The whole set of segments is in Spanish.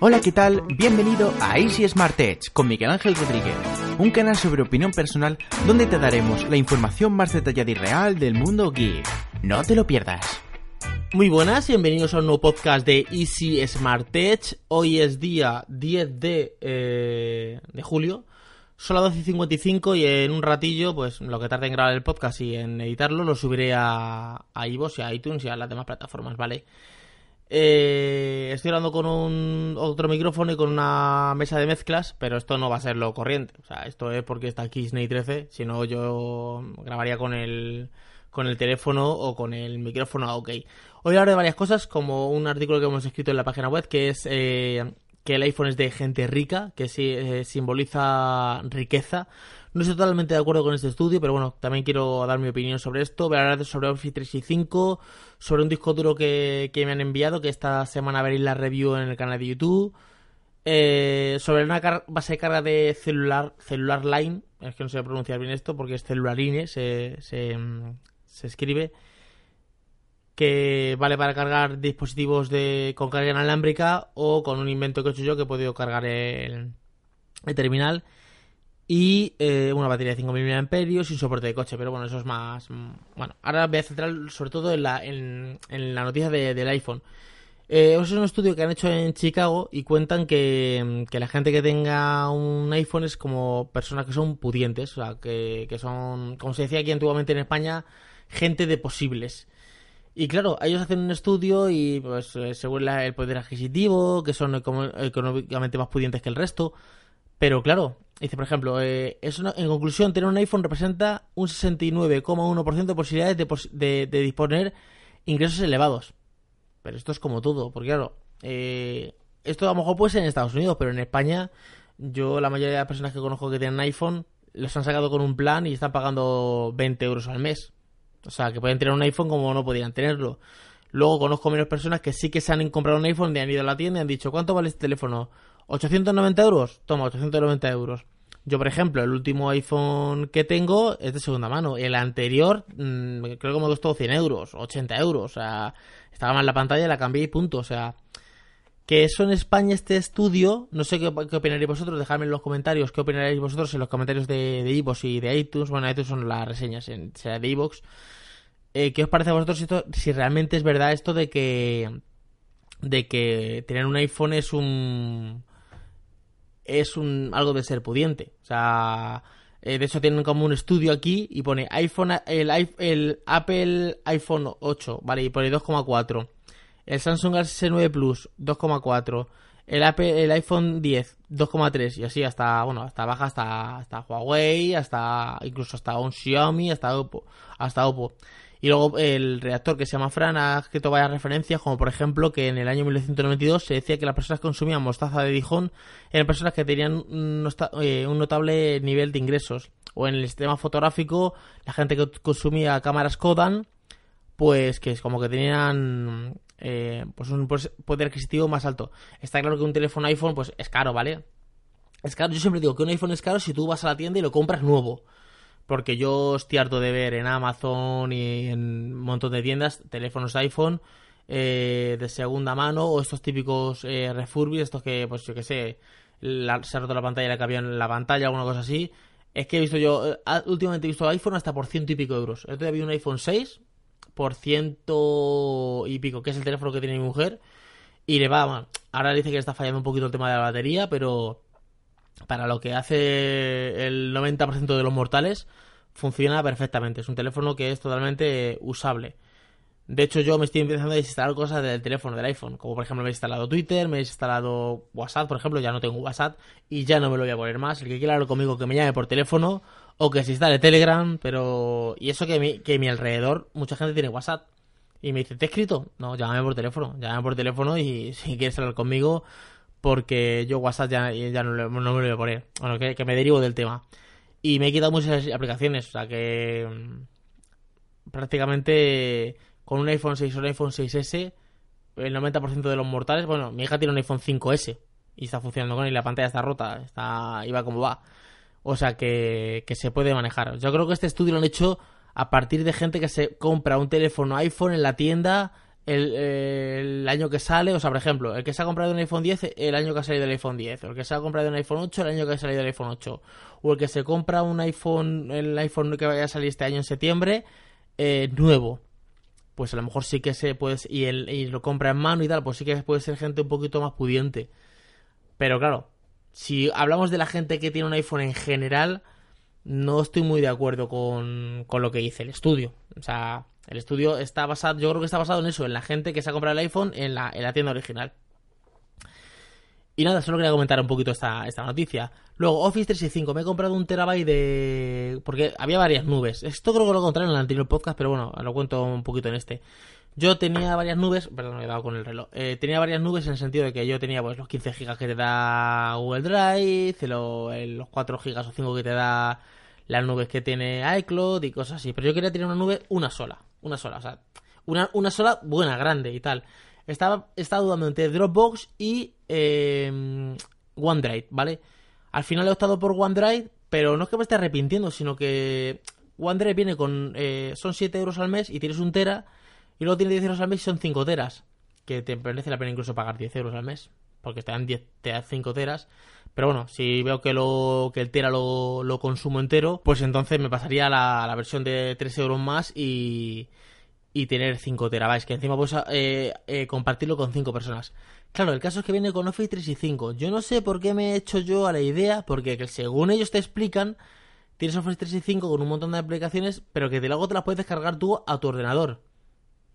Hola, ¿qué tal? Bienvenido a Easy Smart Edge con Miguel Ángel Rodríguez, un canal sobre opinión personal donde te daremos la información más detallada y real del mundo geek. No te lo pierdas. Muy buenas, bienvenidos a un nuevo podcast de Easy Smart Edge. Hoy es día 10 de, eh, de julio. Son las 12 y 55 y en un ratillo, pues lo que tarde en grabar el podcast y en editarlo, lo subiré a, a y a iTunes y a las demás plataformas, ¿vale? Eh, estoy hablando con un otro micrófono y con una mesa de mezclas, pero esto no va a ser lo corriente. O sea, esto es porque está aquí Snake 13, si no yo grabaría con el, con el teléfono o con el micrófono OK. Hoy hablaré de varias cosas, como un artículo que hemos escrito en la página web, que es... Eh, que el iPhone es de gente rica, que sí, eh, simboliza riqueza. No estoy totalmente de acuerdo con este estudio, pero bueno, también quiero dar mi opinión sobre esto. Voy a hablar sobre Office 365, sobre un disco duro que, me han enviado, que esta semana veréis la review en el canal de YouTube. Eh, sobre una base de carga de celular, celular line, es que no sé pronunciar bien esto porque es celularine, se, se, se escribe que vale para cargar dispositivos de con carga inalámbrica o con un invento que he hecho yo que he podido cargar el, terminal y eh, una batería de 5.000 mAh y soporte de coche, pero bueno, eso es más... Bueno, ahora voy a centrar sobre todo en la, en, la noticia del iPhone. Eh, es un estudio que han hecho en Chicago y cuentan que, que, la gente que tenga un iPhone es como personas que son pudientes, o sea, que, que son, como se decía aquí antiguamente en España, gente de posibles. Y claro, ellos hacen un estudio y pues eh, según el poder adquisitivo, que son económicamente más pudientes que el resto. Pero claro, dice por ejemplo, eh, en conclusión, tener un iPhone representa un 69,1% de posibilidades de, de, disponer ingresos elevados. Pero esto es como todo, porque claro, eh, esto a lo mejor puede ser en Estados Unidos, pero en España, yo la mayoría de las personas que conozco que tienen iPhone, los han sacado con un plan y están pagando 20 euros al mes. O sea, que pueden tener un iPhone como no podían tenerlo. Luego conozco menos personas que sí que se han comprado un iPhone y han ido a la tienda y han dicho, ¿cuánto vale este teléfono? ¿890 euros? Toma, 890 euros. Yo, por ejemplo, el último iPhone que tengo es de segunda mano. El anterior, mmm, creo que me costó 100 euros, 80 euros. O sea, estaba mal la pantalla, la cambié y punto. O sea, que eso en España, este estudio, no sé qué, opinaréis vosotros, dejadme en los comentarios qué opinaréis vosotros en los comentarios de, de y de iTunes. Bueno, iTunes son las reseñas, en, sea de iVoox. Eh, ¿Qué os parece a vosotros esto, si realmente es verdad esto de que de que tener un iPhone es un es un algo de ser pudiente? O sea, eh, de hecho tienen como un estudio aquí y pone iPhone el, el Apple iPhone 8, vale, y pone 2,4. El Samsung Galaxy S9 Plus 2,4. El, el iPhone 10 2,3 y así hasta bueno hasta baja hasta hasta Huawei hasta incluso hasta un Xiaomi hasta Oppo hasta Oppo y luego el redactor que se llama Fran ha escrito varias referencias, como por ejemplo que en el año 1992 se decía que las personas que consumían mostaza de Dijon eran personas que tenían eh, un, notable nivel de ingresos. O en el sistema fotográfico, la gente que consumía cámaras Kodan, pues que es como que tenían eh, pues un poder adquisitivo más alto. Está claro que un teléfono iPhone pues es caro, ¿vale? Es caro. Yo siempre digo que un iPhone es caro si tú vas a la tienda y lo compras nuevo porque yo estoy harto de ver en Amazon y en un montón de tiendas teléfonos iPhone eh, de segunda mano o estos típicos eh, refurbis, estos que, pues yo que sé, se ha roto la pantalla, le en la pantalla, alguna cosa así. Es que he visto yo, eh, últimamente he visto iPhone hasta por ciento y pico euros. Yo vi un iPhone 6 por ciento y pico, que es el teléfono que tiene mi mujer. Y le va, ahora dice que está fallando un poquito el tema de la batería, pero para lo que hace el 90% de los mortales, funciona perfectamente. Es un teléfono que es totalmente usable. De hecho, yo me estoy empezando a instalar cosas del teléfono, del iPhone. Como por ejemplo, me he instalado Twitter, me he instalado WhatsApp, por ejemplo, ya no tengo WhatsApp y ya no me lo voy a poner más. El que quiera hablar conmigo, que me llame por teléfono o que se instale Telegram, pero. Y eso que, mi, que a mi alrededor, mucha gente tiene WhatsApp. Y me dice, ¿te he escrito? No, llámame por teléfono. Llámame por teléfono y si quieres hablar conmigo, porque yo WhatsApp ya, ya no, me lo voy a poner. Bueno, que, me derivo del tema. Y me he quitado muchas aplicaciones, o sea que mm, prácticamente con un iPhone 6 o un iPhone 6S, el 90% de los mortales, bueno, mi hija tiene un iPhone 5S y está funcionando con él y la pantalla está rota, está iba como va. O sea que, que se puede manejar. Yo creo que este estudio lo han hecho a partir de gente que se compra un teléfono iPhone en la tienda el, año que sale, o sea, por ejemplo, el que se ha comprado un iPhone 10, el año que ha salido el iPhone 10, o el que se ha comprado un iPhone 8, el año que ha salido el iPhone 8, o el que se compra un iPhone, el iPhone que vaya a salir este año en septiembre, eh, nuevo. Pues a lo mejor sí que se puede, y, el, y lo compra en mano y tal, pues sí que puede ser gente un poquito más pudiente. Pero claro, si hablamos de la gente que tiene un iPhone en general, no estoy muy de acuerdo con, con lo que dice el estudio. O sea, el estudio está basado, yo creo que está basado en eso, en la gente que se ha comprado el iPhone en la, en la tienda original. Y nada, solo quería comentar un poquito esta, esta noticia. Luego, Office 365, me he comprado un terabyte de... porque había varias nubes. Esto creo que lo encontré en el anterior podcast, pero bueno, lo cuento un poquito en este. Yo tenía varias nubes, perdón, me he dado con el reloj. Eh, tenía varias nubes en el sentido de que yo tenía pues los 15 gigas que te da Google Drive, los 4 gigas o 5 que te da las nubes que tiene iCloud y cosas así. Pero yo quería tener una nube una sola. Una sola, o sea, una, una sola buena, grande y tal. Estaba, estaba dudando entre Dropbox y eh, OneDrive, ¿vale? Al final he optado por OneDrive, pero no es que me esté arrepintiendo, sino que OneDrive viene con... Eh, son 7 euros al mes y tienes un tera, y luego tienes 10 euros al mes y son 5 teras, que te merece la pena incluso pagar 10 euros al mes, porque te dan, 10, te dan 5 teras. Pero bueno, si veo que, lo, que el Tera lo, lo consumo entero, pues entonces me pasaría la, la versión de 3 euros más y, y tener 5 terabytes, que encima puedes eh, eh, compartirlo con 5 personas. Claro, el caso es que viene con Office 365. Yo no sé por qué me he hecho yo a la idea, porque según ellos te explican, tienes Office 365 con un montón de aplicaciones, pero que luego te las puedes descargar tú a tu ordenador.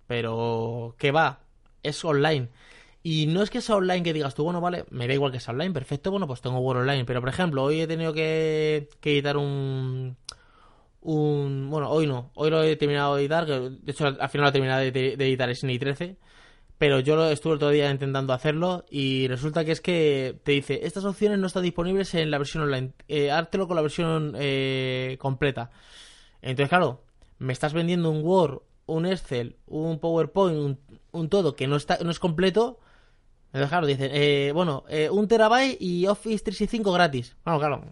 Pero, ¿qué va? Es online. Y no es que sea online que digas tú, bueno, vale, me da igual que sea online, perfecto, bueno, pues tengo Word Online. Pero, por ejemplo, hoy he tenido que, editar un, un... Bueno, hoy no, hoy lo he terminado de editar, de hecho al final lo he terminado de, editar SNI 13. Pero yo lo estuve todo el día intentando hacerlo y resulta que es que te dice, estas opciones no están disponibles en la versión online, eh, hártelo con la versión eh, completa. Entonces, claro, me estás vendiendo un Word, un Excel, un PowerPoint, un, un todo que no, está, no es completo claro, dicen, eh, bueno, eh, un terabyte y Office 365 gratis. Bueno, claro,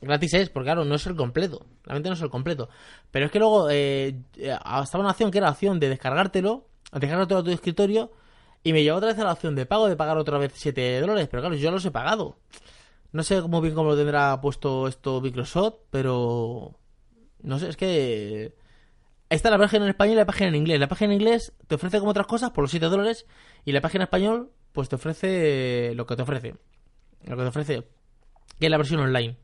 gratis es, porque claro, no es el completo. Realmente no es el completo. Pero es que luego eh, estaba una opción que era la opción de descargártelo, descargártelo a tu escritorio, y me llevó otra vez a la opción de pago, de pagar otra vez 7 dólares. Pero claro, yo los he pagado. No sé muy bien cómo lo tendrá puesto esto Microsoft, pero... No sé, es que está la página en español y la página en inglés. La página en inglés te ofrece como otras cosas por los 7 dólares y la página en español pues te ofrece lo que te ofrece. Lo que te ofrece que es la versión online.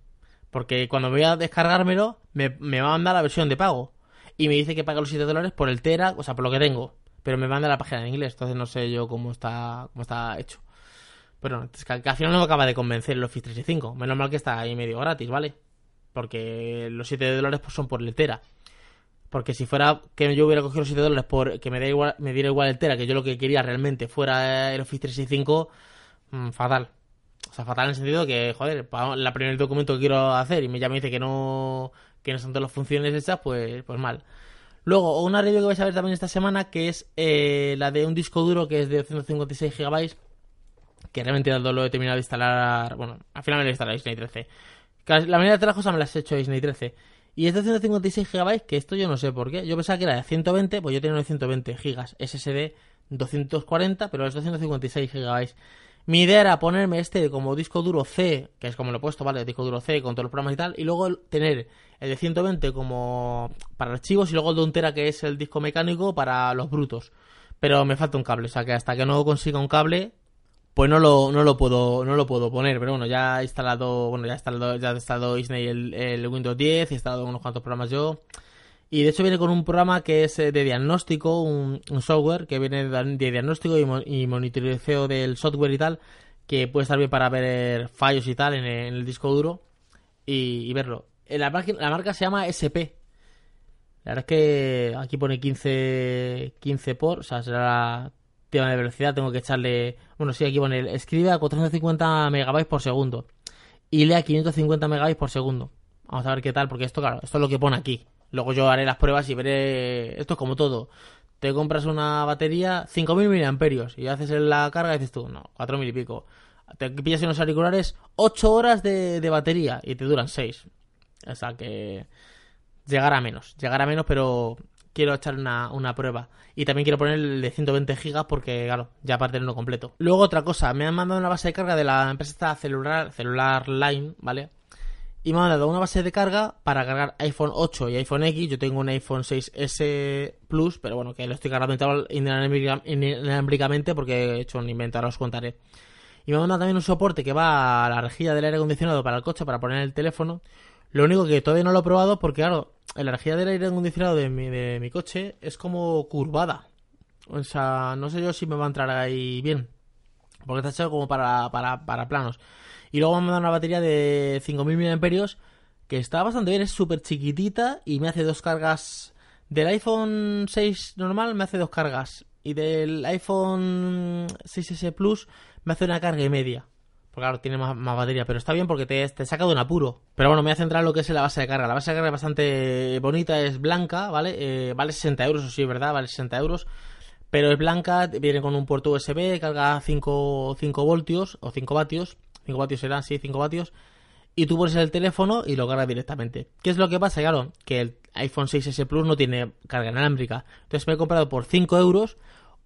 Porque cuando voy a descargármelo me, me va a mandar la versión de pago. Y me dice que paga los 7 dólares por el Tera, o sea, por lo que tengo. Pero me manda la página en inglés, entonces no sé yo cómo está, cómo está hecho. Pero es que, al final no me acaba de convencer el Office 365. Menos mal que está ahí medio gratis, ¿vale? Porque los 7 dólares pues, son por el Tera. Porque si fuera que yo hubiera cogido los 7 dólares por que me, igual, me diera igual el Tera, que yo lo que quería realmente fuera el Office 365, mm, fatal. O sea, fatal en el sentido que, joder, la primer documento que quiero hacer y me ya me dice que no, que no son todas las funciones hechas, pues, pues mal. Luego, una review que vais a ver también esta semana, que es eh, la de un disco duro que es de 256 GB, que realmente lo he terminado de instalar, bueno, al final me lo he instalado Disney 13. La mayoría de las cosas me las he hecho Disney 13. Y es de 156 GB, que esto yo no sé por qué. Yo pensaba que era de 120, pues yo de 120 GB. SSD 240, pero es 256 GB. Mi idea era ponerme este como disco duro C, que es como lo he puesto, ¿vale? Disco duro C con todos los programas y tal, y luego tener el de 120 como para archivos y luego el de un tera que es el disco mecánico para los brutos. Pero me falta un cable, o sea que hasta que no consiga un cable, pues no lo, no lo puedo no lo puedo poner pero bueno ya he instalado bueno ya he instalado ya he instalado Disney el, el Windows 10 he instalado unos cuantos programas yo. Y de hecho viene con un programa que es eh, de diagnóstico un, software que viene de diagnóstico y, monitoreo del software y tal que puede estar bien para ver fallos y tal en el, disco duro y, verlo. La, la marca se llama SP la verdad es que aquí pone 15 15 por o sea será tema de velocidad, tengo que echarle. Bueno, sí, aquí pone. Escribe a 450 megabytes por segundo. Y lea 550 megabytes por segundo. Vamos a ver qué tal, porque esto, claro, esto es lo que pone aquí. Luego yo haré las pruebas y veré. Esto es como todo. Te compras una batería 5000 miliamperios y haces la carga y dices tú, no, 4000 y pico. Te pillas unos auriculares 8 horas de, de batería y te duran 6. O sea que llegará menos, llegará menos, pero quiero echar una, una, prueba. Y también quiero poner el de 120 gigas porque, claro, ya para tenerlo completo. Luego otra cosa, me han mandado una base de carga de la empresa celular, celular Line, ¿vale? Y me han mandado una base de carga para cargar iPhone 8 y iPhone X. Yo tengo un iPhone 6S Plus, pero bueno, que lo estoy cargando inalámbricamente porque he hecho un invento, ahora os contaré. Y me han mandado también un soporte que va a la rejilla del aire acondicionado para el coche para poner el teléfono. Lo único que todavía no lo he probado porque, claro, la rejilla del aire acondicionado de mi, de mi coche es como curvada. O sea, no sé yo si me va a entrar ahí bien. Porque está hecho como para, para, para planos. Y luego me han una batería de 5000 mAh que está bastante bien, es súper chiquitita y me hace dos cargas. Del iPhone 6 normal me hace dos cargas. Y del iPhone 6S Plus me hace una carga y media. Porque claro, tiene más, batería, pero está bien porque te, te, saca de un apuro. Pero bueno, me voy a centrar en lo que es la base de carga. La base de carga es bastante bonita, es blanca, ¿vale? Eh, vale 60 euros, o sí, ¿verdad? Vale 60 euros. Pero es blanca, viene con un puerto USB, carga 5, 5 voltios o 5 vatios. 5 vatios serán, sí, 5 vatios. Y tú pones el teléfono y lo cargas directamente. ¿Qué es lo que pasa? Claro, que el iPhone 6S Plus no tiene carga inalámbrica. Entonces me he comprado por 5 euros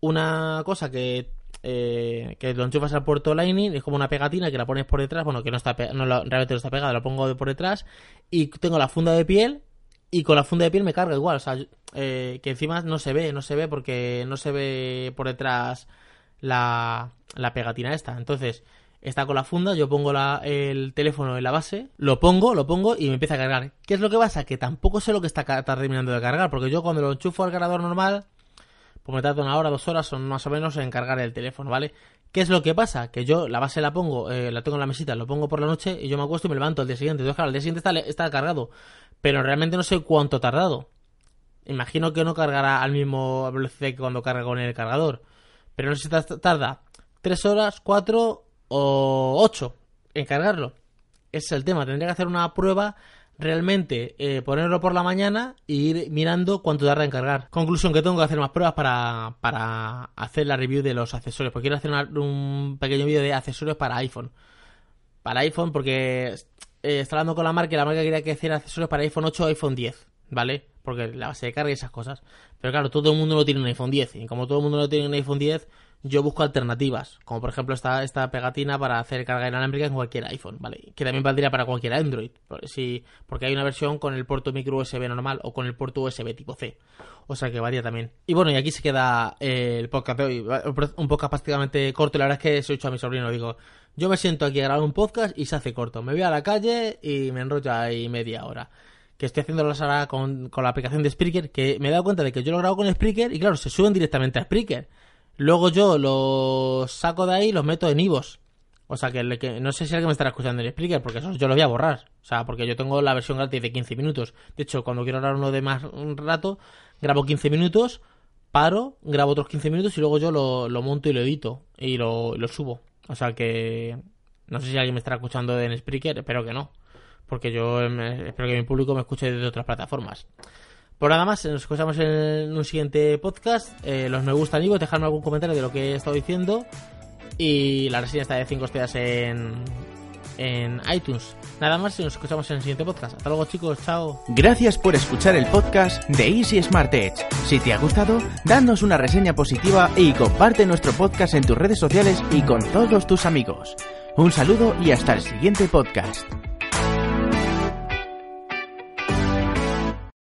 una cosa que eh, que lo enchufas al puerto Lightning, es como una pegatina que la pones por detrás, bueno, que no está no realmente no está pegada, la pongo por detrás y tengo la funda de piel y con la funda de piel me carga igual, o sea, eh, que encima no se ve, no se ve porque no se ve por detrás la, la pegatina esta, entonces está con la funda, yo pongo la, el teléfono en la base, lo pongo, lo pongo y me empieza a cargar. ¿Qué es lo que pasa? Que tampoco sé lo que está terminando de cargar, porque yo cuando lo enchufo al cargador normal, pues me tarda una hora, dos horas son más o menos en cargar el teléfono, ¿vale? ¿Qué es lo que pasa? Que yo la base la pongo, eh, la tengo en la mesita, lo pongo por la noche y yo me acuesto y me levanto al día siguiente. Entonces, claro, al día siguiente está, está cargado, pero realmente no sé cuánto ha tardado. Imagino que no cargará al mismo velocidad que cuando carga con el cargador. Pero no sé si tarda tres horas, cuatro o ocho en cargarlo. Ese es el tema. Tendría que hacer una prueba realmente eh, ponerlo por la mañana e ir mirando cuánto tarda en cargar. Conclusión que tengo que hacer más pruebas para, para hacer la review de los accesorios. Porque quiero hacer un pequeño vídeo de accesorios para iPhone. Para iPhone porque eh, está hablando con la marca y la marca quería que hiciera accesorios para iPhone 8 o iPhone 10. ¿Vale? Porque la base de carga y esas cosas. Pero claro, todo el mundo no tiene un iPhone 10. Y como todo el mundo no tiene un iPhone 10, yo busco alternativas, como por ejemplo esta, esta pegatina para hacer carga inalámbrica en cualquier iPhone, ¿vale? Que también valdría para cualquier Android, si, porque hay una versión con el puerto micro USB normal o con el puerto USB tipo C, o sea que varía también. Y bueno, y aquí se queda eh, el podcast de hoy, un podcast prácticamente corto, la verdad es que se he hecho a mi sobrino, digo, yo me siento aquí a grabar un podcast y se hace corto, me voy a la calle y me enrollo ahí media hora que estoy haciendo la sala con, con, la aplicación de Spreaker, que me he dado cuenta de que yo lo grabo con Spreaker y claro, se suben directamente a Spreaker. Luego yo los saco de ahí y los meto en Ivos. O sea, que, no sé si alguien me estará escuchando en el Spreaker, porque eso yo lo voy a borrar. O sea, porque yo tengo la versión gratis de 15 minutos. De hecho, cuando quiero hablar uno de más un rato, grabo 15 minutos, paro, grabo otros 15 minutos y luego yo lo, monto y lo edito y lo, subo. O sea que no sé si alguien me estará escuchando en Spreaker, espero que no. Porque yo espero que mi público me escuche desde otras plataformas. Por nada más, nos escuchamos en un siguiente podcast. Eh, los me gustan y dejadme algún comentario de lo que he estado diciendo. Y la reseña está de 5 estrellas en, en iTunes. Nada más y nos escuchamos en el siguiente podcast. Hasta luego chicos, chao. Gracias por escuchar el podcast de Easy Smart Edge. Si te ha gustado, danos una reseña positiva y comparte nuestro podcast en tus redes sociales y con todos tus amigos. Un saludo y hasta el siguiente podcast.